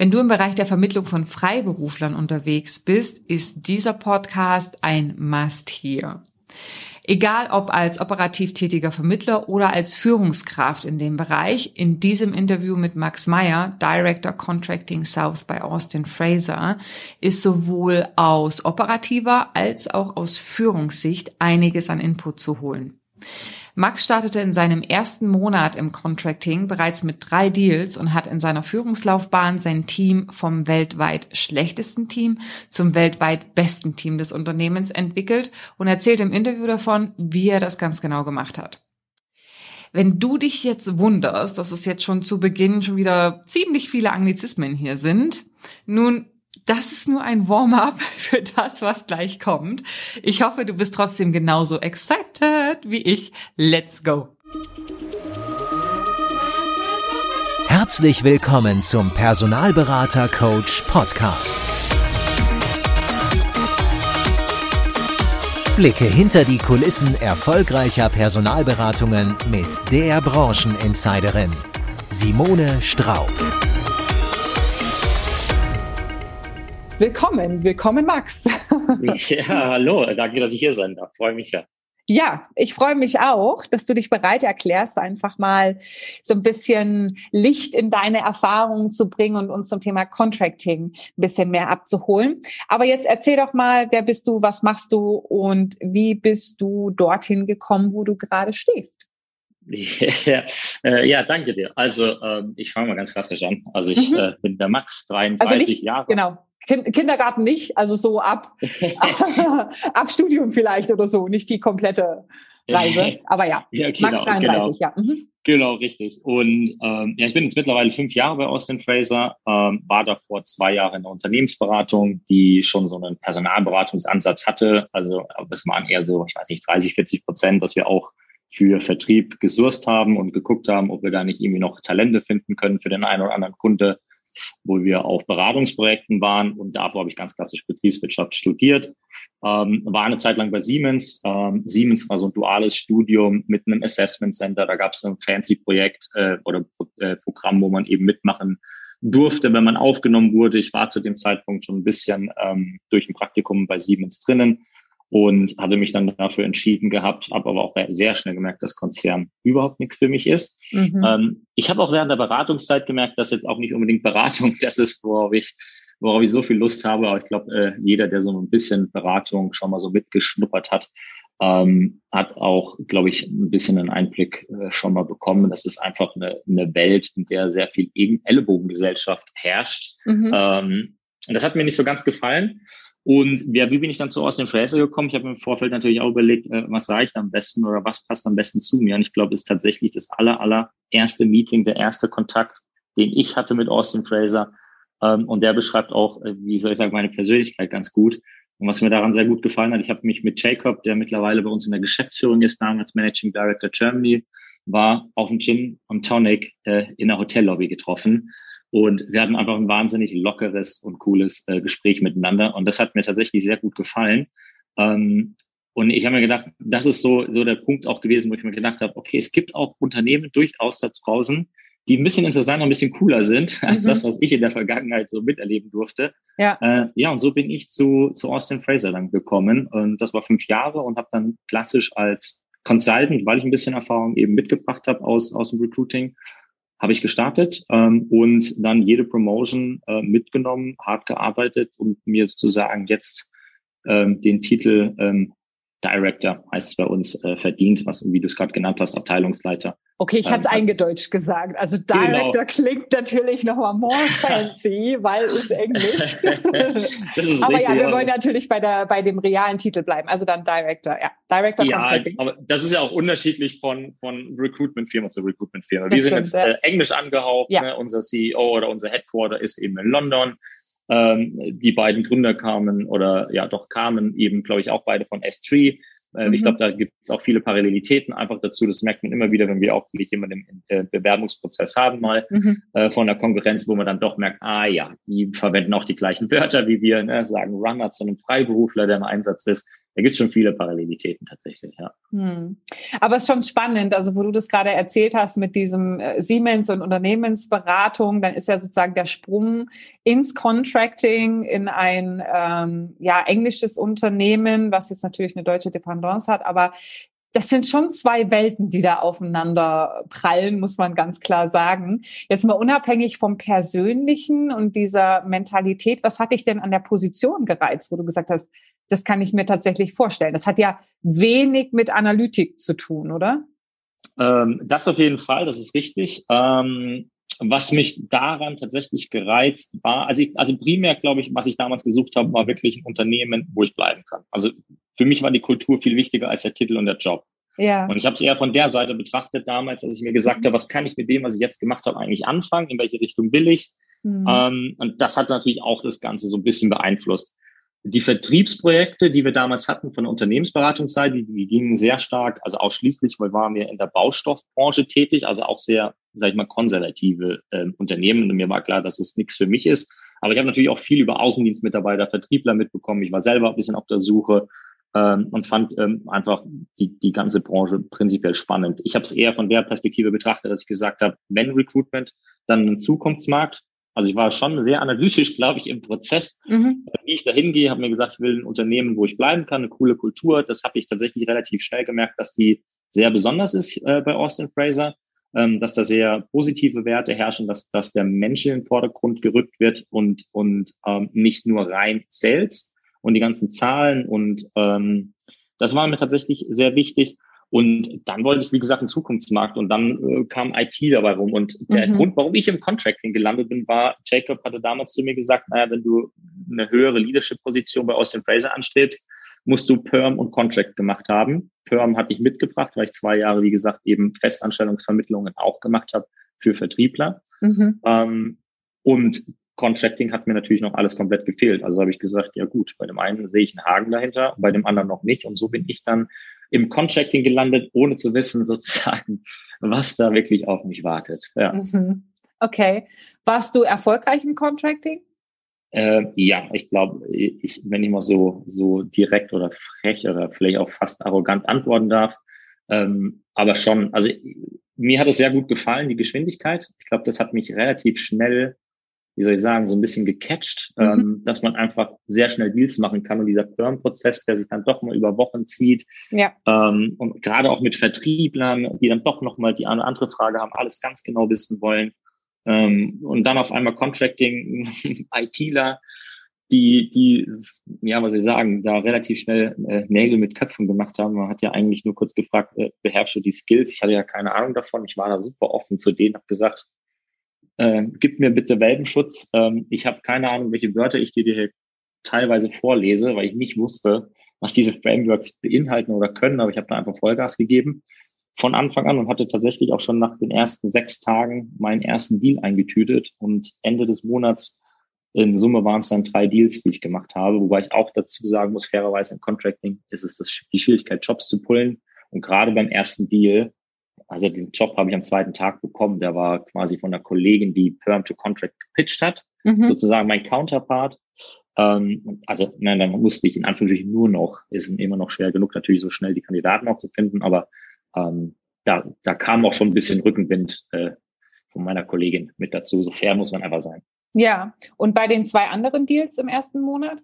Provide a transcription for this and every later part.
Wenn du im Bereich der Vermittlung von Freiberuflern unterwegs bist, ist dieser Podcast ein Must-Hear. Egal ob als operativ tätiger Vermittler oder als Führungskraft in dem Bereich, in diesem Interview mit Max Meyer, Director Contracting South bei Austin Fraser, ist sowohl aus operativer als auch aus Führungssicht einiges an Input zu holen. Max startete in seinem ersten Monat im Contracting bereits mit drei Deals und hat in seiner Führungslaufbahn sein Team vom weltweit schlechtesten Team zum weltweit besten Team des Unternehmens entwickelt und erzählt im Interview davon, wie er das ganz genau gemacht hat. Wenn du dich jetzt wunderst, dass es jetzt schon zu Beginn schon wieder ziemlich viele Anglizismen hier sind, nun das ist nur ein Warm-up für das, was gleich kommt. Ich hoffe, du bist trotzdem genauso excited wie ich. Let's go! Herzlich willkommen zum Personalberater Coach Podcast. Blicke hinter die Kulissen erfolgreicher Personalberatungen mit der Brancheninsiderin Simone Straub. Willkommen, willkommen Max. ja, hallo, danke, dass ich hier sein darf. Freue mich sehr. Ja, ich freue mich auch, dass du dich bereit erklärst, einfach mal so ein bisschen Licht in deine Erfahrungen zu bringen und uns zum Thema Contracting ein bisschen mehr abzuholen. Aber jetzt erzähl doch mal, wer bist du, was machst du und wie bist du dorthin gekommen, wo du gerade stehst? Ja, äh, ja, danke dir. Also ähm, ich fange mal ganz klassisch an. Also ich mhm. äh, bin der Max, 33 also nicht, Jahre. Genau, Kindergarten nicht, also so ab, ab Studium vielleicht oder so, nicht die komplette Reise. Aber ja, ja genau, Max 33, genau. ja. Mhm. Genau, richtig. Und ähm, ja, ich bin jetzt mittlerweile fünf Jahre bei Austin Fraser, ähm, war davor zwei Jahre in der Unternehmensberatung, die schon so einen Personalberatungsansatz hatte. Also es waren eher so, ich weiß nicht, 30, 40 Prozent, dass wir auch für Vertrieb gesurst haben und geguckt haben, ob wir da nicht irgendwie noch Talente finden können für den einen oder anderen Kunde wo wir auf Beratungsprojekten waren und davor habe ich ganz klassisch Betriebswirtschaft studiert. Ähm, war eine Zeit lang bei Siemens. Ähm, Siemens war so ein duales Studium mit einem Assessment Center. Da gab es ein fancy Projekt äh, oder äh, Programm, wo man eben mitmachen durfte, wenn man aufgenommen wurde. Ich war zu dem Zeitpunkt schon ein bisschen ähm, durch ein Praktikum bei Siemens drinnen und hatte mich dann dafür entschieden gehabt, habe aber auch sehr schnell gemerkt, dass Konzern überhaupt nichts für mich ist. Mhm. Ähm, ich habe auch während der Beratungszeit gemerkt, dass jetzt auch nicht unbedingt Beratung das ist, worauf ich, worauf ich so viel Lust habe. Aber ich glaube, äh, jeder, der so ein bisschen Beratung schon mal so mitgeschnuppert hat, ähm, hat auch, glaube ich, ein bisschen einen Einblick äh, schon mal bekommen. Das ist einfach eine, eine Welt, in der sehr viel Ellenbogengesellschaft herrscht. Mhm. Ähm, und das hat mir nicht so ganz gefallen. Und ja, wie bin ich dann zu Austin Fraser gekommen? Ich habe im Vorfeld natürlich auch überlegt, äh, was sage ich am besten oder was passt am besten zu mir. Und ich glaube, es ist tatsächlich das aller, aller erste Meeting, der erste Kontakt, den ich hatte mit Austin Fraser. Ähm, und der beschreibt auch, äh, wie soll ich sagen, meine Persönlichkeit ganz gut. Und was mir daran sehr gut gefallen hat, ich habe mich mit Jacob, der mittlerweile bei uns in der Geschäftsführung ist, damals Managing Director Germany, war auf dem Gin und Tonic äh, in der Hotellobby getroffen. Und wir hatten einfach ein wahnsinnig lockeres und cooles äh, Gespräch miteinander. Und das hat mir tatsächlich sehr gut gefallen. Ähm, und ich habe mir gedacht, das ist so, so der Punkt auch gewesen, wo ich mir gedacht habe, okay, es gibt auch Unternehmen durchaus da draußen, die ein bisschen interessanter, ein bisschen cooler sind als mhm. das, was ich in der Vergangenheit so miterleben durfte. Ja, äh, ja und so bin ich zu, zu Austin Fraser dann gekommen. Und das war fünf Jahre und habe dann klassisch als Consultant, weil ich ein bisschen Erfahrung eben mitgebracht habe aus, aus dem Recruiting, habe ich gestartet ähm, und dann jede Promotion äh, mitgenommen, hart gearbeitet und mir sozusagen jetzt ähm, den Titel ähm, Director heißt es bei uns äh, verdient, was wie du es gerade genannt hast, Abteilungsleiter Okay, ich hatte es ähm, eingedeutscht gesagt. Also genau. Director genau. klingt natürlich nochmal more fancy, weil es Englisch. aber richtig, ja, wir wollen natürlich bei der bei dem realen Titel bleiben. Also dann Director, ja. Director Ja, aber das ist ja auch unterschiedlich von von Recruitment-Firma zu Recruitment-Firma. Wir sind jetzt äh, Englisch angehaucht. Ja. Ne? Unser CEO oder unser Headquarter ist eben in London. Ähm, die beiden Gründer kamen oder ja doch kamen eben, glaube ich, auch beide von S3. Mhm. Ich glaube, da gibt es auch viele Parallelitäten einfach dazu. Das merkt man immer wieder, wenn wir auch vielleicht jemanden im äh, Bewerbungsprozess haben, mal mhm. äh, von der Konkurrenz, wo man dann doch merkt, ah ja, die verwenden auch die gleichen Wörter wie wir, ne? sagen Runner zu einem Freiberufler, der im Einsatz ist. Da gibt es schon viele Parallelitäten tatsächlich, ja. Hm. Aber es ist schon spannend, also wo du das gerade erzählt hast mit diesem äh, Siemens und Unternehmensberatung, dann ist ja sozusagen der Sprung ins Contracting in ein ähm, ja englisches Unternehmen, was jetzt natürlich eine deutsche Dependance hat, aber das sind schon zwei Welten, die da aufeinander prallen, muss man ganz klar sagen. Jetzt mal unabhängig vom Persönlichen und dieser Mentalität, was hat dich denn an der Position gereizt, wo du gesagt hast, das kann ich mir tatsächlich vorstellen. Das hat ja wenig mit Analytik zu tun, oder? Ähm, das auf jeden Fall, das ist richtig. Ähm, was mich daran tatsächlich gereizt war, also, ich, also primär glaube ich, was ich damals gesucht habe, war wirklich ein Unternehmen, wo ich bleiben kann. Also für mich war die Kultur viel wichtiger als der Titel und der Job. Ja. Und ich habe es eher von der Seite betrachtet damals, als ich mir gesagt mhm. habe, was kann ich mit dem, was ich jetzt gemacht habe, eigentlich anfangen? In welche Richtung will ich? Mhm. Ähm, und das hat natürlich auch das Ganze so ein bisschen beeinflusst. Die Vertriebsprojekte, die wir damals hatten von der Unternehmensberatungsseite, die, die gingen sehr stark, also ausschließlich, weil waren wir in der Baustoffbranche tätig, also auch sehr, sag ich mal, konservative äh, Unternehmen. Und mir war klar, dass es nichts für mich ist. Aber ich habe natürlich auch viel über Außendienstmitarbeiter, Vertriebler mitbekommen. Ich war selber ein bisschen auf der Suche ähm, und fand ähm, einfach die, die ganze Branche prinzipiell spannend. Ich habe es eher von der Perspektive betrachtet, dass ich gesagt habe, wenn Recruitment, dann ein Zukunftsmarkt. Also ich war schon sehr analytisch, glaube ich, im Prozess, mhm. wie ich da hingehe, habe mir gesagt, ich will ein Unternehmen, wo ich bleiben kann, eine coole Kultur. Das habe ich tatsächlich relativ schnell gemerkt, dass die sehr besonders ist äh, bei Austin Fraser, ähm, dass da sehr positive Werte herrschen, dass, dass der Mensch in den Vordergrund gerückt wird und, und ähm, nicht nur rein Sales und die ganzen Zahlen und ähm, das war mir tatsächlich sehr wichtig. Und dann wollte ich, wie gesagt, einen Zukunftsmarkt und dann äh, kam IT dabei rum. Und der mhm. Grund, warum ich im Contracting gelandet bin, war, Jacob hatte damals zu mir gesagt, naja, wenn du eine höhere Leadership-Position bei Austin Fraser anstrebst, musst du Perm und Contract gemacht haben. Perm hatte ich mitgebracht, weil ich zwei Jahre, wie gesagt, eben Festanstellungsvermittlungen auch gemacht habe für Vertriebler. Mhm. Ähm, und Contracting hat mir natürlich noch alles komplett gefehlt. Also habe ich gesagt, ja gut, bei dem einen sehe ich einen Haken dahinter, bei dem anderen noch nicht. Und so bin ich dann im Contracting gelandet, ohne zu wissen sozusagen, was da wirklich auf mich wartet. Ja. Mhm. Okay. Warst du erfolgreich im Contracting? Äh, ja, ich glaube, ich, wenn ich mal so, so direkt oder frech oder vielleicht auch fast arrogant antworten darf, ähm, aber schon, also mir hat es sehr gut gefallen, die Geschwindigkeit. Ich glaube, das hat mich relativ schnell wie soll ich sagen, so ein bisschen gecatcht, mhm. ähm, dass man einfach sehr schnell Deals machen kann und dieser Perm-Prozess, der sich dann doch mal über Wochen zieht ja. ähm, und gerade auch mit Vertrieblern, die dann doch noch mal die eine andere Frage haben, alles ganz genau wissen wollen ähm, und dann auf einmal Contracting, ITler, die, die, ja, was soll ich sagen, da relativ schnell äh, Nägel mit Köpfen gemacht haben. Man hat ja eigentlich nur kurz gefragt, äh, beherrsche die Skills? Ich hatte ja keine Ahnung davon. Ich war da super offen zu denen, habe gesagt, äh, gib mir bitte Welpenschutz. Ähm, ich habe keine Ahnung, welche Wörter ich dir hier teilweise vorlese, weil ich nicht wusste, was diese Frameworks beinhalten oder können, aber ich habe da einfach Vollgas gegeben von Anfang an und hatte tatsächlich auch schon nach den ersten sechs Tagen meinen ersten Deal eingetütet und Ende des Monats in Summe waren es dann drei Deals, die ich gemacht habe, wobei ich auch dazu sagen muss, fairerweise im Contracting ist es das, die Schwierigkeit, Jobs zu pullen. Und gerade beim ersten Deal also den Job habe ich am zweiten Tag bekommen. Der war quasi von einer Kollegin, die Perm to Contract gepitcht hat, mhm. sozusagen mein Counterpart. Ähm, also nein, dann musste ich in Anführungsstrichen nur noch, ist immer noch schwer genug, natürlich so schnell die Kandidaten auch zu finden, aber ähm, da, da kam auch schon ein bisschen Rückenwind äh, von meiner Kollegin mit dazu. So fair muss man einfach sein. Ja, und bei den zwei anderen Deals im ersten Monat?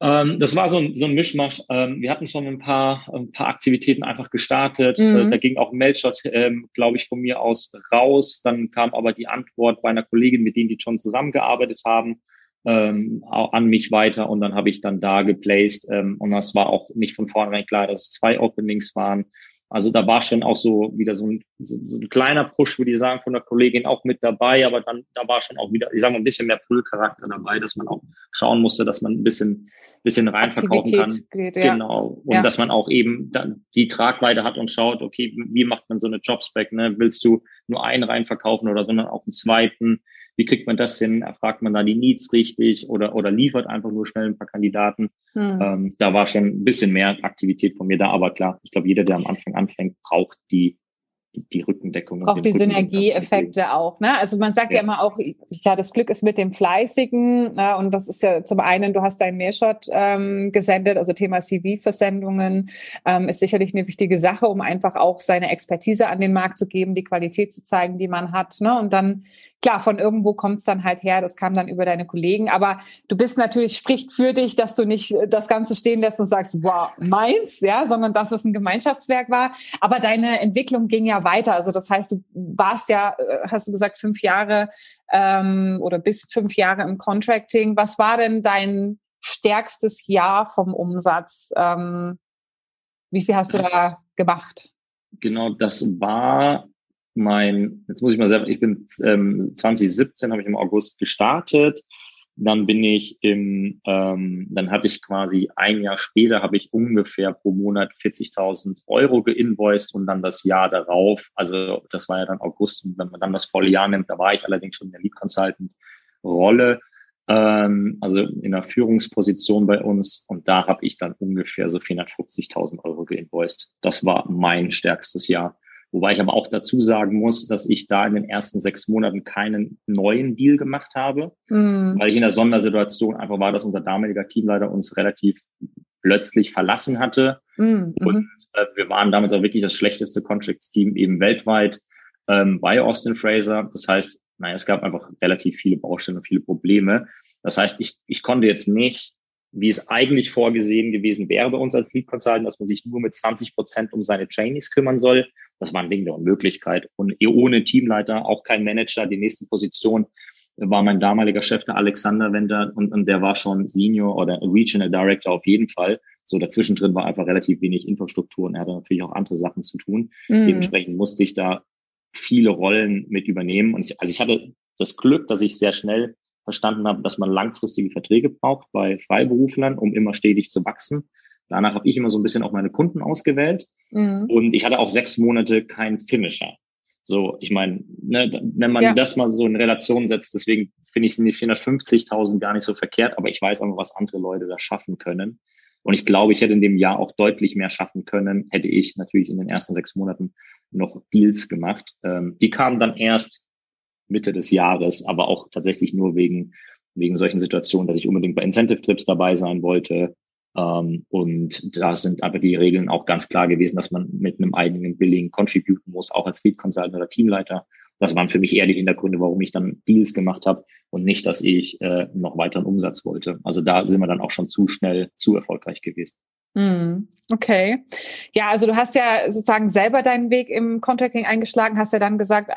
Ähm, das war so ein, so ein Mischmasch. Ähm, wir hatten schon ein paar, ein paar Aktivitäten einfach gestartet. Äh, mhm. da ging auch ein Mailshot, ähm, glaube ich, von mir aus raus. Dann kam aber die Antwort bei einer Kollegin, mit denen die schon zusammengearbeitet haben, ähm, an mich weiter. Und dann habe ich dann da geplaced. Ähm, und das war auch nicht von vornherein klar, dass es zwei Openings waren. Also da war schon auch so wieder so ein, so, so ein kleiner Push, würde ich sagen, von der Kollegin auch mit dabei, aber dann da war schon auch wieder, ich sage mal, ein bisschen mehr Pull-Charakter dabei, dass man auch schauen musste, dass man ein bisschen, bisschen reinverkaufen kann. Geht, ja. Genau. Und ja. dass man auch eben dann die Tragweite hat und schaut, okay, wie macht man so eine Jobspec? Ne? Willst du nur einen reinverkaufen oder sondern auch einen zweiten? Wie kriegt man das hin? Erfragt man da die Needs richtig oder, oder liefert einfach nur schnell ein paar Kandidaten? Hm. Ähm, da war schon ein bisschen mehr Aktivität von mir da, aber klar, ich glaube, jeder, der am Anfang anfängt, braucht die die, die Rückendeckung. Auch die Synergieeffekte auch. Ne? Also man sagt ja. ja. immer auch, ja, das Glück ist mit dem Fleißigen. Ne? Und das ist ja zum einen, du hast deinen Mehrshot ähm, gesendet, also Thema CV-Versendungen ähm, ist sicherlich eine wichtige Sache, um einfach auch seine Expertise an den Markt zu geben, die Qualität zu zeigen, die man hat. Ne? Und dann klar, von irgendwo kommt es dann halt her, das kam dann über deine Kollegen, aber du bist natürlich, spricht für dich, dass du nicht äh, das Ganze stehen lässt und sagst, wow, meins, ja, sondern dass es ein Gemeinschaftswerk war. Aber deine Entwicklung ging ja weiter. Also das heißt, du warst ja, äh, hast du gesagt, fünf Jahre ähm, oder bist fünf Jahre im Contracting. Was war denn dein stärkstes Jahr vom Umsatz? Ähm, wie viel hast du das, da gemacht? Genau, das war mein, jetzt muss ich mal selber, ich bin ähm, 2017 habe ich im August gestartet. Dann bin ich im, ähm, dann habe ich quasi ein Jahr später habe ich ungefähr pro Monat 40.000 Euro geinvoiced und dann das Jahr darauf, also das war ja dann August und wenn man dann das volle Jahr nimmt, da war ich allerdings schon in der Lead Consultant Rolle, ähm, also in der Führungsposition bei uns und da habe ich dann ungefähr so 450.000 Euro geinvoiced. Das war mein stärkstes Jahr. Wobei ich aber auch dazu sagen muss, dass ich da in den ersten sechs Monaten keinen neuen Deal gemacht habe, mhm. weil ich in der Sondersituation einfach war, dass unser damaliger Teamleiter uns relativ plötzlich verlassen hatte. Mhm. Und äh, wir waren damals auch wirklich das schlechteste Contracts-Team eben weltweit ähm, bei Austin Fraser. Das heißt, naja, es gab einfach relativ viele Baustellen und viele Probleme. Das heißt, ich, ich konnte jetzt nicht wie es eigentlich vorgesehen gewesen wäre bei uns als Lead Consultant, dass man sich nur mit 20 Prozent um seine Trainees kümmern soll. Das war ein Ding der Unmöglichkeit. Und ohne Teamleiter, auch kein Manager, die nächste Position war mein damaliger Chef, der Alexander Wender, und, und der war schon Senior oder Regional Director auf jeden Fall. So dazwischen drin war einfach relativ wenig Infrastruktur und er hatte natürlich auch andere Sachen zu tun. Mhm. Dementsprechend musste ich da viele Rollen mit übernehmen. Und ich, also ich hatte das Glück, dass ich sehr schnell verstanden habe, dass man langfristige Verträge braucht bei Freiberuflern, um immer stetig zu wachsen. Danach habe ich immer so ein bisschen auch meine Kunden ausgewählt. Mhm. Und ich hatte auch sechs Monate keinen Finisher. So, ich meine, ne, wenn man ja. das mal so in Relation setzt, deswegen finde ich sind die 450.000 gar nicht so verkehrt, aber ich weiß auch, was andere Leute da schaffen können. Und ich glaube, ich hätte in dem Jahr auch deutlich mehr schaffen können, hätte ich natürlich in den ersten sechs Monaten noch Deals gemacht. Ähm, die kamen dann erst Mitte des Jahres, aber auch tatsächlich nur wegen, wegen solchen Situationen, dass ich unbedingt bei Incentive Trips dabei sein wollte, ähm, und da sind aber die Regeln auch ganz klar gewesen, dass man mit einem eigenen Billing contributen muss, auch als Lead Consultant oder Teamleiter. Das waren für mich eher die Hintergründe, warum ich dann Deals gemacht habe und nicht, dass ich äh, noch weiteren Umsatz wollte. Also da sind wir dann auch schon zu schnell zu erfolgreich gewesen. Hm, okay. Ja, also du hast ja sozusagen selber deinen Weg im Contracting eingeschlagen, hast ja dann gesagt,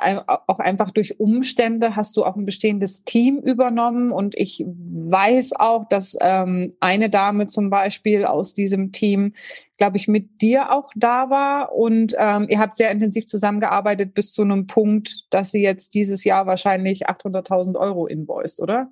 auch einfach durch Umstände hast du auch ein bestehendes Team übernommen. Und ich weiß auch, dass ähm, eine Dame zum Beispiel aus diesem Team, glaube ich, mit dir auch da war. Und ähm, ihr habt sehr intensiv zusammengearbeitet bis zu einem Punkt, dass sie jetzt dieses Jahr wahrscheinlich 800.000 Euro invoiced, oder?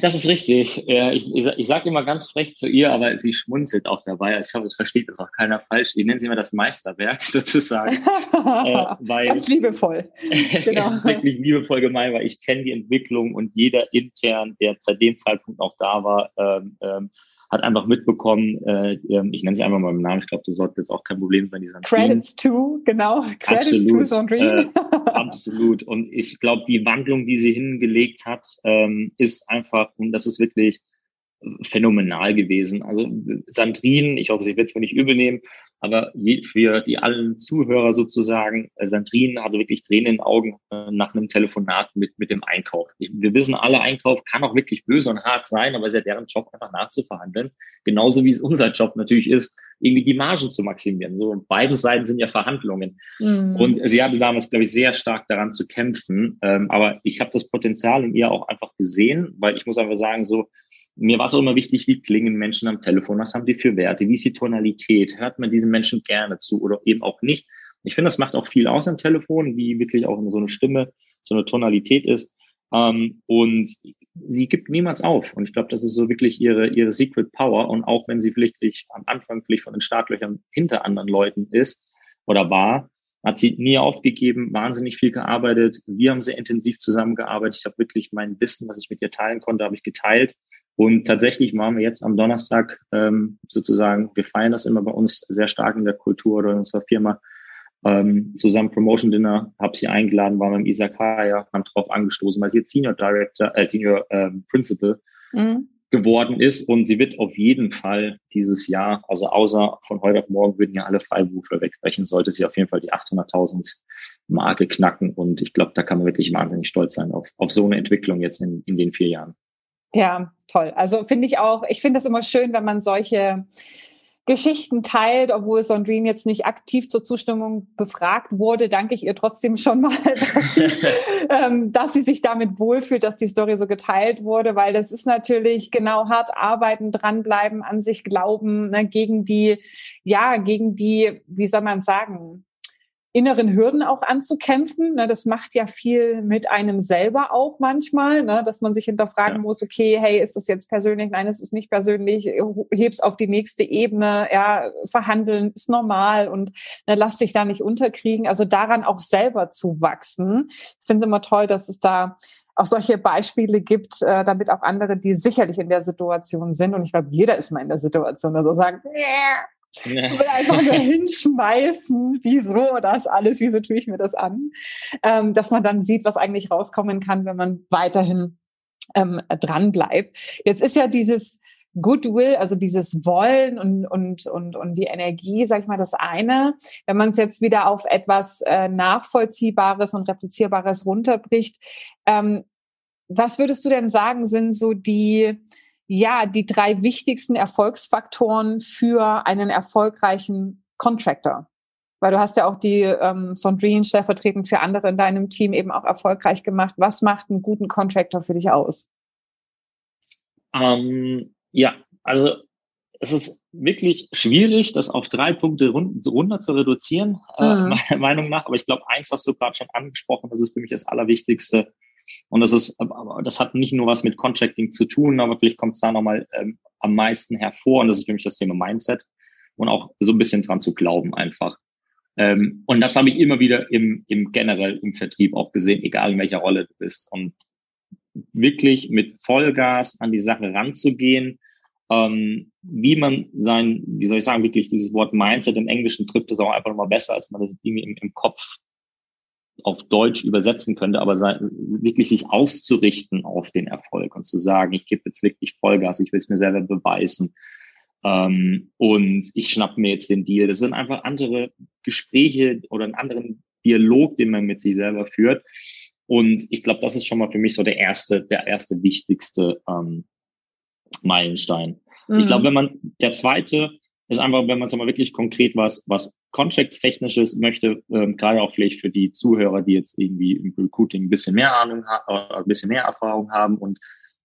Das ist richtig. Ich, ich, ich sage immer ganz frech zu ihr, aber sie schmunzelt auch dabei. Also ich hoffe, es versteht das auch keiner falsch. Ich nenne sie immer das Meisterwerk sozusagen. äh, ganz liebevoll. Genau. es ist wirklich liebevoll gemein, weil ich kenne die Entwicklung und jeder intern, der zu dem Zeitpunkt auch da war, ähm, ähm, hat einfach mitbekommen, äh, ähm, ich nenne sie einfach mal im Namen, ich glaube, das sollte jetzt auch kein Problem sein, Credits to, genau, Credits absolut, to Sandrine. äh, absolut. Und ich glaube, die Wandlung, die sie hingelegt hat, ähm, ist einfach, und das ist wirklich phänomenal gewesen. Also Sandrine, ich hoffe, sie wird es mir nicht übel nehmen, aber für die allen Zuhörer sozusagen, äh, Sandrine hatte wirklich Tränen in den Augen nach einem Telefonat mit, mit dem Einkauf. Wir wissen alle, Einkauf kann auch wirklich böse und hart sein, aber es ist ja deren Job, einfach nachzuverhandeln. Genauso wie es unser Job natürlich ist, irgendwie die Margen zu maximieren. So, beiden Seiten sind ja Verhandlungen. Mhm. Und sie hatte damals, glaube ich, sehr stark daran zu kämpfen. Ähm, aber ich habe das Potenzial in ihr auch einfach gesehen, weil ich muss einfach sagen, so, mir war es auch immer wichtig, wie klingen Menschen am Telefon, was haben die für Werte, wie ist die Tonalität, hört man diesen Menschen gerne zu oder eben auch nicht. Ich finde, das macht auch viel aus am Telefon, wie wirklich auch so eine Stimme, so eine Tonalität ist. Ähm, und sie gibt niemals auf. Und ich glaube, das ist so wirklich ihre, ihre Secret Power. Und auch wenn sie vielleicht am Anfang vielleicht von den Startlöchern hinter anderen Leuten ist oder war, hat sie nie aufgegeben, wahnsinnig viel gearbeitet. Wir haben sehr intensiv zusammengearbeitet. Ich habe wirklich mein Wissen, was ich mit ihr teilen konnte, habe ich geteilt. Und tatsächlich waren wir jetzt am Donnerstag ähm, sozusagen, wir feiern das immer bei uns sehr stark in der Kultur oder in unserer Firma, ähm, zusammen Promotion Dinner, habe sie eingeladen, war beim Isakaya, haben drauf angestoßen, weil sie jetzt Senior Director, äh, Senior ähm, Principal mhm. geworden ist und sie wird auf jeden Fall dieses Jahr, also außer von heute auf morgen würden ja alle Freiberufler wegbrechen, sollte sie auf jeden Fall die 800.000 Marke knacken und ich glaube, da kann man wirklich wahnsinnig stolz sein auf, auf so eine Entwicklung jetzt in, in den vier Jahren. Ja, toll. Also finde ich auch, ich finde das immer schön, wenn man solche Geschichten teilt, obwohl Sandrine jetzt nicht aktiv zur Zustimmung befragt wurde, danke ich ihr trotzdem schon mal, dass sie, ähm, dass sie sich damit wohlfühlt, dass die Story so geteilt wurde, weil das ist natürlich genau hart arbeiten, dranbleiben, an sich glauben, ne, gegen die, ja, gegen die, wie soll man sagen, inneren Hürden auch anzukämpfen. Ne, das macht ja viel mit einem selber auch manchmal, ne, dass man sich hinterfragen ja. muss, okay, hey, ist das jetzt persönlich? Nein, es ist nicht persönlich. Heb's auf die nächste Ebene. Ja, verhandeln ist normal und ne, lass dich da nicht unterkriegen. Also daran auch selber zu wachsen. Ich finde es immer toll, dass es da auch solche Beispiele gibt, äh, damit auch andere, die sicherlich in der Situation sind, und ich glaube, jeder ist mal in der Situation, dass er sagt, yeah ja. Ich will einfach nur hinschmeißen, wieso das alles, wieso tue ich mir das an, ähm, dass man dann sieht, was eigentlich rauskommen kann, wenn man weiterhin ähm, dran bleibt. Jetzt ist ja dieses Goodwill, also dieses Wollen und, und, und, und die Energie, sag ich mal, das eine. Wenn man es jetzt wieder auf etwas äh, Nachvollziehbares und Replizierbares runterbricht, ähm, was würdest du denn sagen, sind so die, ja, die drei wichtigsten Erfolgsfaktoren für einen erfolgreichen Contractor? Weil du hast ja auch die ähm, Sondrine stellvertretend für andere in deinem Team eben auch erfolgreich gemacht. Was macht einen guten Contractor für dich aus? Ähm, ja, also es ist wirklich schwierig, das auf drei Punkte rund, runter zu reduzieren, äh, mhm. äh, meiner Meinung nach. Aber ich glaube, eins hast du gerade schon angesprochen, das ist für mich das Allerwichtigste. Und das ist, das hat nicht nur was mit Contracting zu tun, aber vielleicht kommt es da nochmal ähm, am meisten hervor. Und das ist für mich das Thema Mindset und auch so ein bisschen dran zu glauben einfach. Ähm, und das habe ich immer wieder im, im generell im Vertrieb auch gesehen, egal in welcher Rolle du bist. Und wirklich mit Vollgas an die Sache ranzugehen, ähm, wie man sein, wie soll ich sagen, wirklich dieses Wort Mindset im Englischen trifft es auch einfach nochmal besser, als man das irgendwie im, im Kopf auf Deutsch übersetzen könnte, aber wirklich sich auszurichten auf den Erfolg und zu sagen, ich gebe jetzt wirklich Vollgas, ich will es mir selber beweisen ähm, und ich schnapp mir jetzt den Deal. Das sind einfach andere Gespräche oder einen anderen Dialog, den man mit sich selber führt. Und ich glaube, das ist schon mal für mich so der erste, der erste wichtigste ähm, Meilenstein. Mhm. Ich glaube, wenn man der zweite ist einfach, wenn man es mal wirklich konkret was, was Contracts-technisches möchte, ähm, gerade auch vielleicht für die Zuhörer, die jetzt irgendwie im Recruiting ein bisschen mehr Ahnung haben, äh, ein bisschen mehr Erfahrung haben und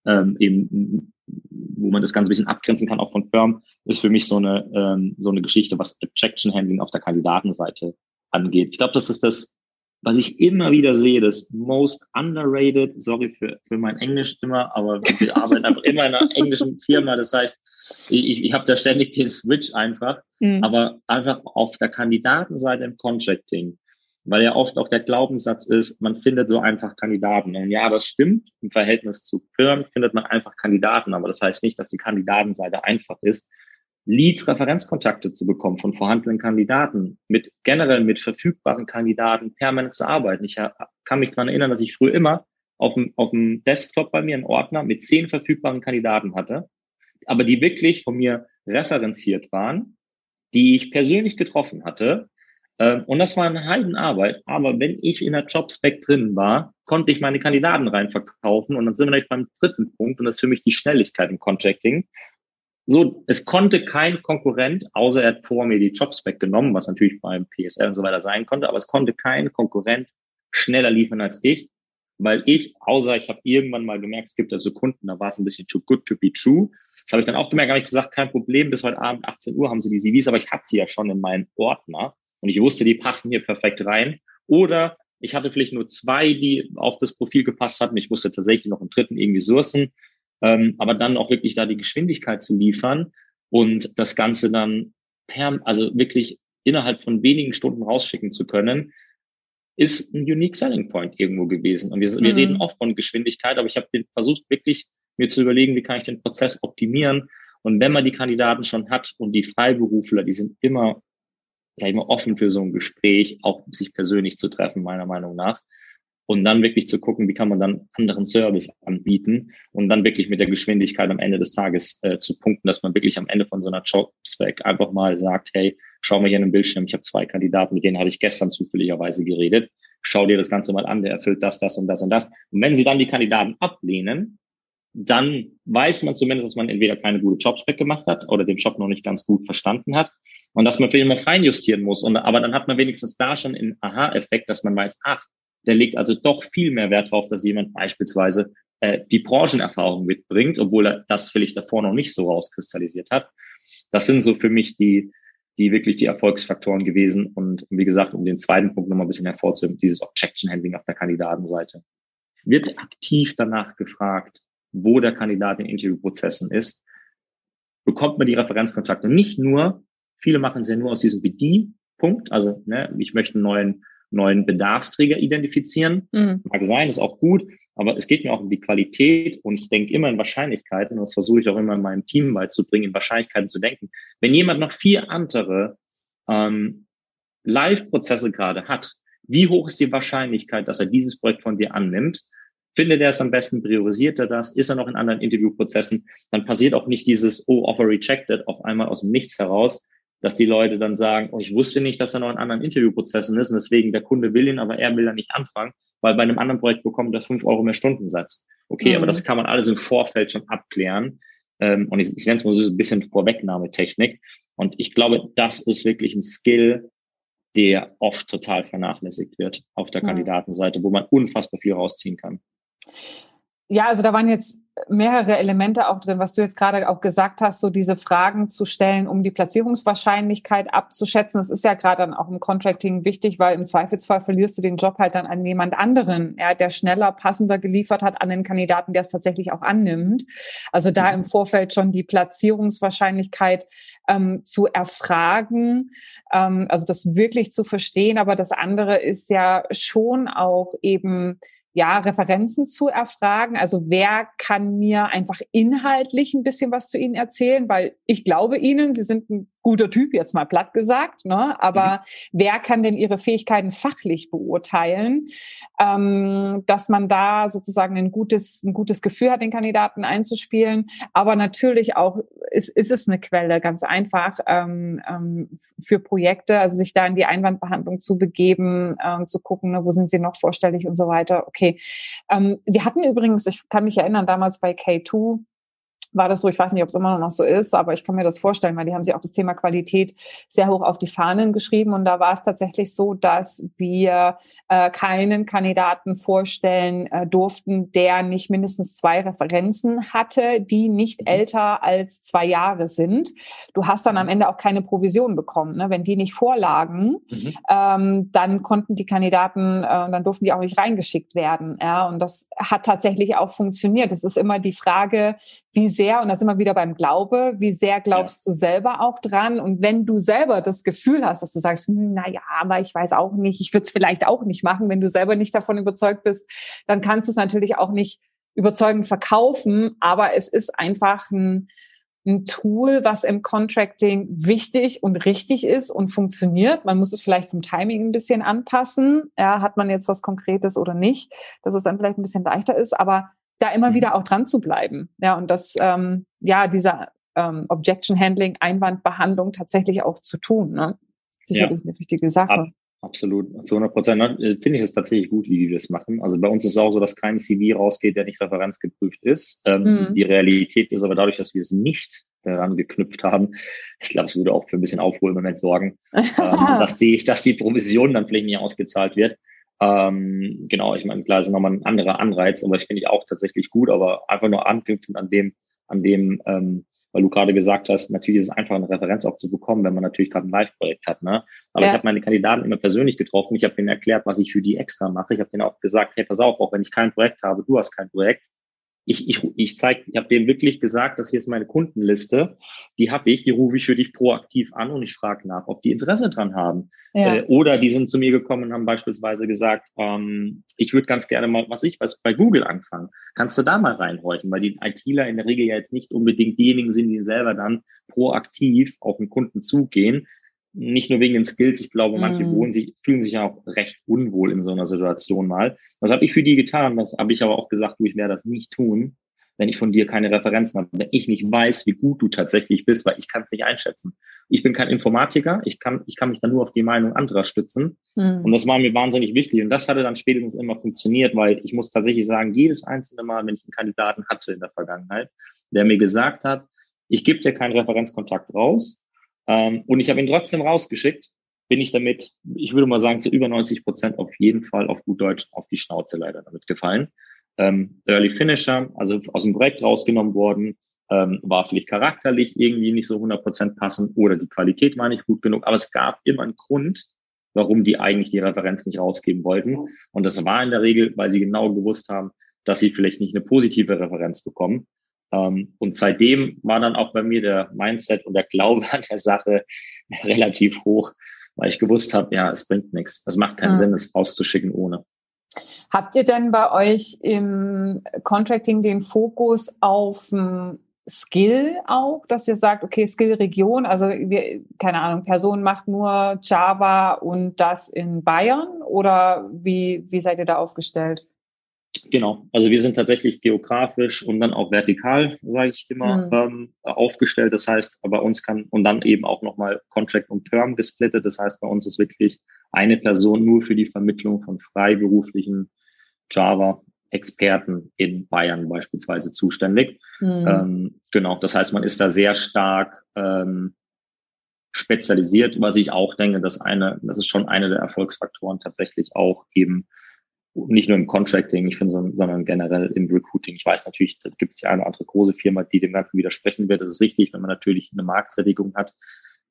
ähm, eben, wo man das Ganze ein bisschen abgrenzen kann, auch von Firm, ist für mich so eine, ähm, so eine Geschichte, was Objection Handling auf der Kandidatenseite angeht. Ich glaube, das ist das was ich immer wieder sehe, das most underrated, sorry für, für mein Englisch immer, aber wir arbeiten einfach immer in einer englischen Firma. Das heißt, ich, ich habe da ständig den Switch einfach, mhm. aber einfach auf der Kandidatenseite im Contracting, weil ja oft auch der Glaubenssatz ist, man findet so einfach Kandidaten. Und ja, das stimmt. Im Verhältnis zu Firmen findet man einfach Kandidaten, aber das heißt nicht, dass die Kandidatenseite einfach ist. Leads, Referenzkontakte zu bekommen von vorhandenen Kandidaten, mit generell mit verfügbaren Kandidaten permanent zu arbeiten. Ich kann mich daran erinnern, dass ich früher immer auf dem, auf dem Desktop bei mir einen Ordner mit zehn verfügbaren Kandidaten hatte, aber die wirklich von mir referenziert waren, die ich persönlich getroffen hatte. Ähm, und das war eine Heidenarbeit. Aber wenn ich in der Jobspec drin war, konnte ich meine Kandidaten reinverkaufen. Und dann sind wir nämlich beim dritten Punkt. Und das ist für mich die Schnelligkeit im Contracting. So, es konnte kein Konkurrent, außer er hat vor mir die Jobs weggenommen, was natürlich beim PSL und so weiter sein konnte, aber es konnte kein Konkurrent schneller liefern als ich, weil ich, außer ich habe irgendwann mal gemerkt, es gibt also Kunden, da war es ein bisschen too good to be true. Das habe ich dann auch gemerkt, habe ich gesagt, kein Problem, bis heute Abend 18 Uhr haben sie die CVs, aber ich hatte sie ja schon in meinen Ordner und ich wusste, die passen hier perfekt rein. Oder ich hatte vielleicht nur zwei, die auf das Profil gepasst hatten. Ich musste tatsächlich noch einen dritten irgendwie sourcen ähm, aber dann auch wirklich da die Geschwindigkeit zu liefern und das Ganze dann per, also wirklich innerhalb von wenigen Stunden rausschicken zu können, ist ein unique selling point irgendwo gewesen. Und wir, mhm. wir reden oft von Geschwindigkeit, aber ich habe versucht wirklich mir zu überlegen, wie kann ich den Prozess optimieren. Und wenn man die Kandidaten schon hat und die Freiberufler, die sind immer sag ich mal, offen für so ein Gespräch, auch sich persönlich zu treffen, meiner Meinung nach. Und dann wirklich zu gucken, wie kann man dann anderen Service anbieten und dann wirklich mit der Geschwindigkeit am Ende des Tages äh, zu punkten, dass man wirklich am Ende von so einer Jobspec einfach mal sagt, hey, schau mal hier in den Bildschirm, ich habe zwei Kandidaten, mit denen habe ich gestern zufälligerweise geredet. Schau dir das Ganze mal an, der erfüllt das, das und das und das. Und wenn sie dann die Kandidaten ablehnen, dann weiß man zumindest, dass man entweder keine gute Jobspec gemacht hat oder den Job noch nicht ganz gut verstanden hat und dass man vielleicht mal feinjustieren muss. Und, aber dann hat man wenigstens da schon einen Aha-Effekt, dass man weiß, ach, der legt also doch viel mehr Wert darauf, dass jemand beispielsweise äh, die Branchenerfahrung mitbringt, obwohl er das vielleicht davor noch nicht so rauskristallisiert hat. Das sind so für mich die, die wirklich die Erfolgsfaktoren gewesen. Und wie gesagt, um den zweiten Punkt nochmal ein bisschen hervorzuheben, dieses Objection Handling auf der Kandidatenseite. Wird aktiv danach gefragt, wo der Kandidat in Interviewprozessen ist, bekommt man die Referenzkontakte nicht nur, viele machen es ja nur aus diesem BD-Punkt, also ne, ich möchte einen neuen neuen Bedarfsträger identifizieren. Mhm. Mag sein, ist auch gut, aber es geht mir auch um die Qualität und ich denke immer in Wahrscheinlichkeiten und das versuche ich auch immer in meinem Team beizubringen, in Wahrscheinlichkeiten zu denken. Wenn jemand noch vier andere ähm, Live-Prozesse gerade hat, wie hoch ist die Wahrscheinlichkeit, dass er dieses Projekt von dir annimmt? Findet er es am besten, priorisiert er das? Ist er noch in anderen Interviewprozessen? Dann passiert auch nicht dieses, oh, offer rejected auf einmal aus dem Nichts heraus, dass die Leute dann sagen, oh, ich wusste nicht, dass er noch in anderen Interviewprozessen ist und deswegen der Kunde will ihn, aber er will da nicht anfangen, weil bei einem anderen Projekt bekommt er fünf Euro mehr Stundensatz. Okay, mhm. aber das kann man alles im Vorfeld schon abklären. Ähm, und ich, ich nenne es mal so ein bisschen Vorwegnahmetechnik. Und ich glaube, das ist wirklich ein Skill, der oft total vernachlässigt wird auf der. Kandidatenseite, wo man unfassbar viel rausziehen kann. Ja, also da waren jetzt mehrere Elemente auch drin, was du jetzt gerade auch gesagt hast, so diese Fragen zu stellen, um die Platzierungswahrscheinlichkeit abzuschätzen. Das ist ja gerade dann auch im Contracting wichtig, weil im Zweifelsfall verlierst du den Job halt dann an jemand anderen, ja, der schneller, passender geliefert hat an den Kandidaten, der es tatsächlich auch annimmt. Also da im Vorfeld schon die Platzierungswahrscheinlichkeit ähm, zu erfragen, ähm, also das wirklich zu verstehen. Aber das andere ist ja schon auch eben ja, Referenzen zu erfragen. Also wer kann mir einfach inhaltlich ein bisschen was zu Ihnen erzählen, weil ich glaube Ihnen, Sie sind ein guter Typ, jetzt mal platt gesagt, ne? aber mhm. wer kann denn ihre Fähigkeiten fachlich beurteilen, ähm, dass man da sozusagen ein gutes, ein gutes Gefühl hat, den Kandidaten einzuspielen. Aber natürlich auch ist, ist es eine Quelle, ganz einfach, ähm, ähm, für Projekte, also sich da in die Einwandbehandlung zu begeben, ähm, zu gucken, ne, wo sind sie noch vorstellig und so weiter. Okay. Ähm, wir hatten übrigens, ich kann mich erinnern, damals bei K2, war das so, ich weiß nicht, ob es immer noch so ist, aber ich kann mir das vorstellen, weil die haben sich auch das Thema Qualität sehr hoch auf die Fahnen geschrieben. Und da war es tatsächlich so, dass wir äh, keinen Kandidaten vorstellen äh, durften, der nicht mindestens zwei Referenzen hatte, die nicht mhm. älter als zwei Jahre sind. Du hast dann am mhm. Ende auch keine Provision bekommen. Ne? Wenn die nicht vorlagen, mhm. ähm, dann konnten die Kandidaten, äh, dann durften die auch nicht reingeschickt werden. Ja? Und das hat tatsächlich auch funktioniert. Es ist immer die Frage, wie sehr, und das immer wieder beim Glaube, wie sehr glaubst ja. du selber auch dran? Und wenn du selber das Gefühl hast, dass du sagst, hm, na ja, aber ich weiß auch nicht, ich würde es vielleicht auch nicht machen, wenn du selber nicht davon überzeugt bist, dann kannst du es natürlich auch nicht überzeugend verkaufen, aber es ist einfach ein, ein Tool, was im Contracting wichtig und richtig ist und funktioniert. Man muss es vielleicht vom Timing ein bisschen anpassen. Ja, hat man jetzt was Konkretes oder nicht, dass es dann vielleicht ein bisschen leichter ist, aber da immer mhm. wieder auch dran zu bleiben. Ja, und das, ähm, ja, dieser ähm, Objection Handling, Einwandbehandlung tatsächlich auch zu tun. Ne? Sicherlich ja. eine wichtige Sache. Ab, absolut, zu 100 Prozent. Ne? Äh, finde ich es tatsächlich gut, wie die das machen. Also bei uns ist es auch so, dass kein CV rausgeht, der nicht referenzgeprüft ist. Ähm, mhm. Die Realität ist aber dadurch, dass wir es nicht daran geknüpft haben. Ich glaube, es würde auch für ein bisschen Aufruhr im Moment sorgen, ähm, dass die, dass die Provision dann vielleicht nicht ausgezahlt wird. Ähm, genau, ich meine, klar ist nochmal ein anderer Anreiz, aber ich finde ich auch tatsächlich gut, aber einfach nur anknüpfend an dem, an dem, ähm, weil du gerade gesagt hast, natürlich ist es einfach eine Referenz auch zu bekommen, wenn man natürlich gerade ein Live-Projekt hat. Ne? Aber ja. ich habe meine Kandidaten immer persönlich getroffen. Ich habe denen erklärt, was ich für die extra mache. Ich habe denen auch gesagt, hey, pass auf, auch wenn ich kein Projekt habe, du hast kein Projekt, ich, ich, ich zeig, ich habe denen wirklich gesagt, das hier ist meine Kundenliste, die habe ich, die rufe ich für dich proaktiv an und ich frage nach, ob die Interesse dran haben. Ja. Äh, oder die sind zu mir gekommen und haben beispielsweise gesagt, ähm, ich würde ganz gerne mal, was ich was bei Google anfangen. Kannst du da mal reinhorchen, weil die ITler in der Regel ja jetzt nicht unbedingt diejenigen sind, die selber dann proaktiv auf den Kunden zugehen. Nicht nur wegen den Skills, ich glaube, manche mm. wohnen sich, fühlen sich ja auch recht unwohl in so einer Situation mal. Was habe ich für die getan? Das habe ich aber auch gesagt, du, ich werde das nicht tun, wenn ich von dir keine Referenzen habe, wenn ich nicht weiß, wie gut du tatsächlich bist, weil ich kann es nicht einschätzen. Ich bin kein Informatiker, ich kann, ich kann mich dann nur auf die Meinung anderer stützen. Mhm. Und das war mir wahnsinnig wichtig. Und das hatte dann spätestens immer funktioniert, weil ich muss tatsächlich sagen, jedes einzelne Mal, wenn ich einen Kandidaten hatte in der Vergangenheit, der mir gesagt hat, ich gebe dir keinen Referenzkontakt raus, ähm, und ich habe ihn trotzdem rausgeschickt, bin ich damit, ich würde mal sagen, zu über 90 Prozent auf jeden Fall auf gut Deutsch auf die Schnauze leider damit gefallen ähm, Early Finisher, also aus dem Projekt rausgenommen worden, ähm, war vielleicht charakterlich irgendwie nicht so 100% passend oder die Qualität war nicht gut genug, aber es gab immer einen Grund, warum die eigentlich die Referenz nicht rausgeben wollten. Und das war in der Regel, weil sie genau gewusst haben, dass sie vielleicht nicht eine positive Referenz bekommen. Ähm, und seitdem war dann auch bei mir der Mindset und der Glaube an der Sache relativ hoch, weil ich gewusst habe, ja, es bringt nichts. Es macht keinen ja. Sinn, es rauszuschicken ohne. Habt ihr denn bei euch im Contracting den Fokus auf Skill auch, dass ihr sagt, okay, Skill-Region, also wir, keine Ahnung, Person macht nur Java und das in Bayern oder wie, wie seid ihr da aufgestellt? Genau, also wir sind tatsächlich geografisch und dann auch vertikal, sage ich immer, mhm. ähm, aufgestellt. Das heißt, bei uns kann und dann eben auch nochmal Contract und Term gesplittet. Das heißt, bei uns ist wirklich eine Person nur für die Vermittlung von freiberuflichen Java-Experten in Bayern beispielsweise zuständig. Mhm. Ähm, genau, das heißt, man ist da sehr stark ähm, spezialisiert, was ich auch denke, dass eine, das ist schon einer der Erfolgsfaktoren tatsächlich auch eben nicht nur im Contracting, ich finde, sondern generell im Recruiting. Ich weiß natürlich, da gibt es ja eine andere große Firma, die dem Ganzen widersprechen wird. Das ist richtig, wenn man natürlich eine Marktsättigung hat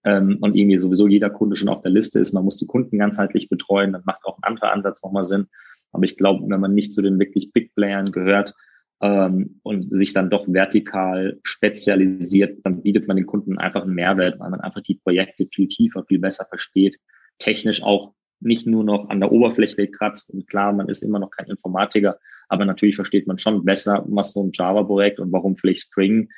ähm, und irgendwie sowieso jeder Kunde schon auf der Liste ist. Man muss die Kunden ganzheitlich betreuen, dann macht auch ein anderer Ansatz nochmal Sinn. Aber ich glaube, wenn man nicht zu den wirklich Big Playern gehört ähm, und sich dann doch vertikal spezialisiert, dann bietet man den Kunden einfach einen Mehrwert, weil man einfach die Projekte viel tiefer, viel besser versteht, technisch auch nicht nur noch an der Oberfläche kratzt. Und klar, man ist immer noch kein Informatiker, aber natürlich versteht man schon besser, was so ein Java-Projekt und warum vielleicht Spring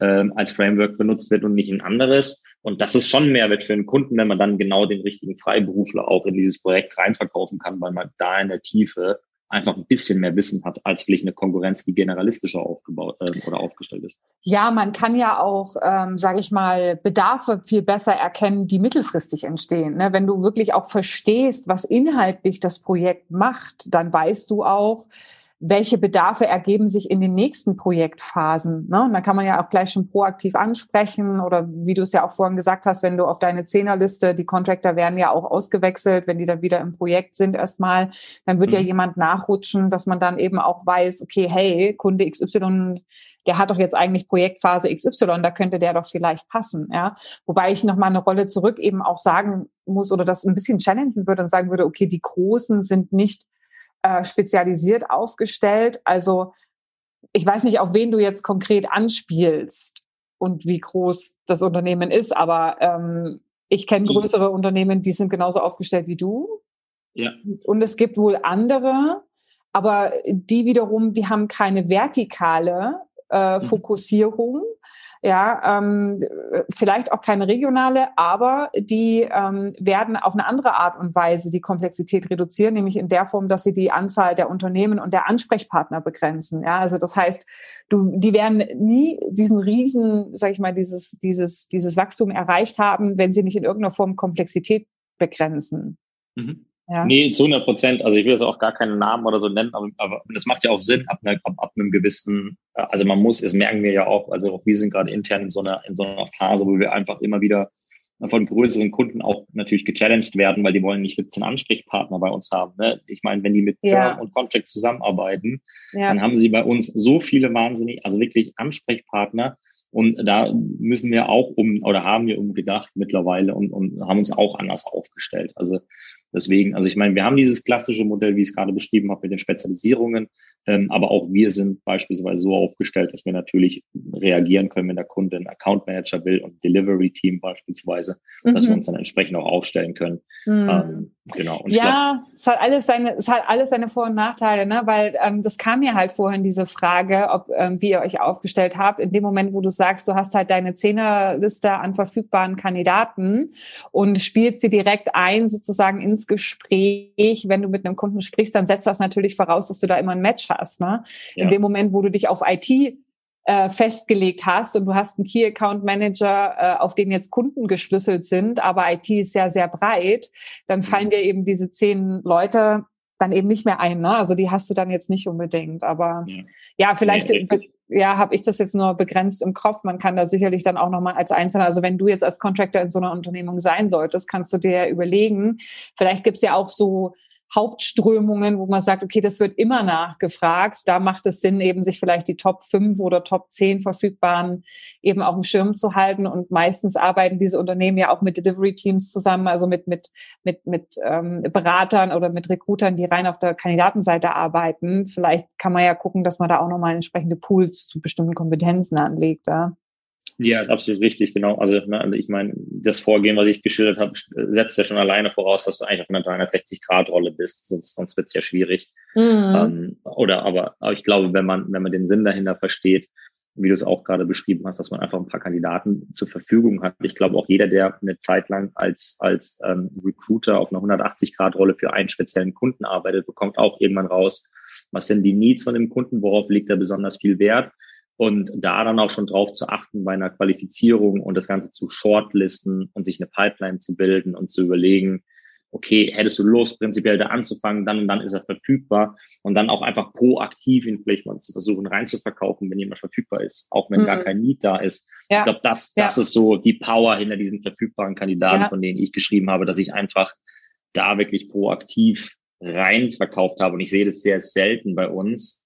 ähm, als Framework benutzt wird und nicht ein anderes. Und das ist schon ein Mehrwert für einen Kunden, wenn man dann genau den richtigen Freiberufler auch in dieses Projekt reinverkaufen kann, weil man da in der Tiefe einfach ein bisschen mehr Wissen hat als vielleicht eine Konkurrenz, die generalistischer aufgebaut äh, oder aufgestellt ist. Ja, man kann ja auch, ähm, sage ich mal, Bedarfe viel besser erkennen, die mittelfristig entstehen. Ne? Wenn du wirklich auch verstehst, was inhaltlich das Projekt macht, dann weißt du auch, welche Bedarfe ergeben sich in den nächsten Projektphasen. Ne? Und da kann man ja auch gleich schon proaktiv ansprechen oder wie du es ja auch vorhin gesagt hast, wenn du auf deine Zehnerliste, die Contractor werden ja auch ausgewechselt, wenn die dann wieder im Projekt sind erstmal, dann wird mhm. ja jemand nachrutschen, dass man dann eben auch weiß, okay, hey, Kunde XY der hat doch jetzt eigentlich Projektphase XY, da könnte der doch vielleicht passen, ja. Wobei ich noch mal eine Rolle zurück eben auch sagen muss oder das ein bisschen challengen würde und sagen würde, okay, die Großen sind nicht äh, spezialisiert aufgestellt. Also ich weiß nicht, auf wen du jetzt konkret anspielst und wie groß das Unternehmen ist, aber ähm, ich kenne mhm. größere. Unternehmen, die sind genauso aufgestellt wie du. Ja. Und es gibt wohl andere, aber die wiederum, die haben keine vertikale äh, mhm. Fokussierung, ja, ähm, vielleicht auch keine regionale, aber die ähm, werden auf eine andere Art und Weise die Komplexität reduzieren, nämlich in der Form, dass sie die Anzahl der Unternehmen und der Ansprechpartner begrenzen. Ja, also das heißt, du, die werden nie diesen riesen, sag ich mal, dieses dieses dieses Wachstum erreicht haben, wenn sie nicht in irgendeiner Form Komplexität begrenzen. Mhm. Ja. Nee, zu 100 Prozent. Also ich will jetzt auch gar keinen Namen oder so nennen, aber, aber das macht ja auch Sinn ab, ne, ab, ab einem gewissen, äh, also man muss, das merken wir ja auch, also auch wir sind gerade intern in so einer, in so einer Phase, wo wir einfach immer wieder von größeren Kunden auch natürlich gechallenged werden, weil die wollen nicht 17 Ansprechpartner bei uns haben. Ne? Ich meine, wenn die mit ja. und Contract zusammenarbeiten, ja. dann haben sie bei uns so viele wahnsinnig, also wirklich Ansprechpartner, und da müssen wir auch um oder haben wir umgedacht mittlerweile und, und haben uns auch anders aufgestellt. Also Deswegen, also ich meine, wir haben dieses klassische Modell, wie ich es gerade beschrieben habe, mit den Spezialisierungen, ähm, aber auch wir sind beispielsweise so aufgestellt, dass wir natürlich reagieren können, wenn der Kunde einen Account Manager will und Delivery Team beispielsweise, mhm. dass wir mhm. uns dann entsprechend auch aufstellen können. Mhm. Ähm, genau. Und ja, glaub, es hat alles seine, es hat alles seine Vor- und Nachteile, ne? Weil ähm, das kam mir halt vorhin diese Frage, ob ähm, wie ihr euch aufgestellt habt. In dem Moment, wo du sagst, du hast halt deine Zehnerliste an verfügbaren Kandidaten und spielst sie direkt ein sozusagen ins Gespräch. Wenn du mit einem Kunden sprichst, dann setzt das natürlich voraus, dass du da immer ein Match hast. Ne? Ja. In dem Moment, wo du dich auf IT äh, festgelegt hast und du hast einen Key Account Manager, äh, auf den jetzt Kunden geschlüsselt sind, aber IT ist ja sehr breit, dann fallen mhm. dir eben diese zehn Leute dann eben nicht mehr ein. Ne? Also die hast du dann jetzt nicht unbedingt. Aber ja, ja vielleicht nee, ja, habe ich das jetzt nur begrenzt im Kopf. Man kann da sicherlich dann auch nochmal als Einzelner, also wenn du jetzt als Contractor in so einer Unternehmung sein solltest, kannst du dir überlegen, vielleicht gibt's ja auch so Hauptströmungen, wo man sagt, okay, das wird immer nachgefragt. Da macht es Sinn, eben sich vielleicht die Top 5 oder Top 10 verfügbaren eben auf dem Schirm zu halten. Und meistens arbeiten diese Unternehmen ja auch mit Delivery Teams zusammen, also mit, mit, mit, mit ähm, Beratern oder mit Recruitern, die rein auf der Kandidatenseite arbeiten. Vielleicht kann man ja gucken, dass man da auch nochmal entsprechende Pools zu bestimmten Kompetenzen anlegt. Ja. Ja, ist absolut richtig, genau. Also, ne, also ich meine, das Vorgehen, was ich geschildert habe, setzt ja schon alleine voraus, dass du eigentlich auf einer 360-Grad-Rolle bist, sonst, sonst wird es ja schwierig. Mhm. Ähm, oder aber, aber ich glaube, wenn man, wenn man den Sinn dahinter versteht, wie du es auch gerade beschrieben hast, dass man einfach ein paar Kandidaten zur Verfügung hat. Ich glaube auch jeder, der eine Zeit lang als, als ähm, Recruiter auf einer 180-Grad-Rolle für einen speziellen Kunden arbeitet, bekommt auch irgendwann raus, was sind die Needs von dem Kunden, worauf legt er besonders viel Wert und da dann auch schon drauf zu achten bei einer Qualifizierung und das Ganze zu shortlisten und sich eine Pipeline zu bilden und zu überlegen, okay, hättest du Lust, prinzipiell da anzufangen, dann und dann ist er verfügbar und dann auch einfach proaktiv ihn vielleicht mal zu versuchen reinzuverkaufen, wenn jemand verfügbar ist, auch wenn mhm. gar kein Need da ist. Ja. Ich glaube, das, das ja. ist so die Power hinter diesen verfügbaren Kandidaten, ja. von denen ich geschrieben habe, dass ich einfach da wirklich proaktiv rein verkauft habe und ich sehe das sehr selten bei uns,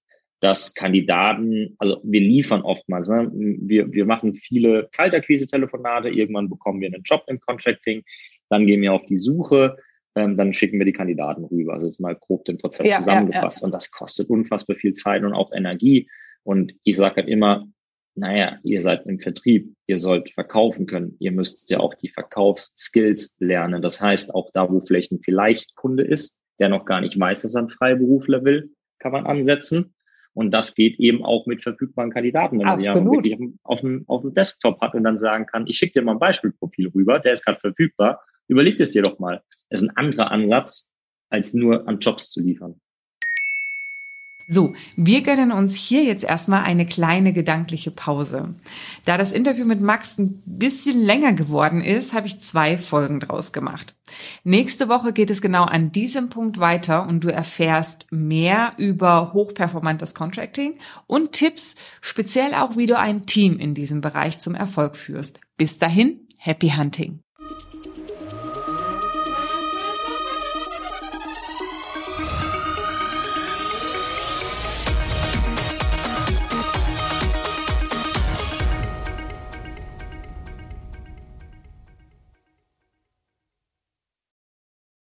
dass Kandidaten, also wir liefern oftmals, ne? wir, wir machen viele Kaltakquise-Telefonate, irgendwann bekommen wir einen Job im Contracting, dann gehen wir auf die Suche, ähm, dann schicken wir die Kandidaten rüber. Also jetzt mal grob den Prozess ja, zusammengefasst. Ja, ja. Und das kostet unfassbar viel Zeit und auch Energie. Und ich sage halt immer, naja, ihr seid im Vertrieb, ihr sollt verkaufen können, ihr müsst ja auch die Verkaufsskills lernen. Das heißt, auch da, wo vielleicht ein Vielleicht-Kunde ist, der noch gar nicht weiß, dass er einen Freiberufler will, kann man ansetzen. Und das geht eben auch mit verfügbaren Kandidaten, wenn man sie ja wirklich auf dem, auf dem Desktop hat und dann sagen kann, ich schicke dir mal ein Beispielprofil rüber, der ist gerade verfügbar, überleg es dir doch mal. Das ist ein anderer Ansatz, als nur an Jobs zu liefern. So, wir gönnen uns hier jetzt erstmal eine kleine gedankliche Pause. Da das Interview mit Max ein bisschen länger geworden ist, habe ich zwei Folgen draus gemacht. Nächste Woche geht es genau an diesem Punkt weiter und du erfährst mehr über hochperformantes Contracting und Tipps, speziell auch, wie du ein Team in diesem Bereich zum Erfolg führst. Bis dahin, happy hunting!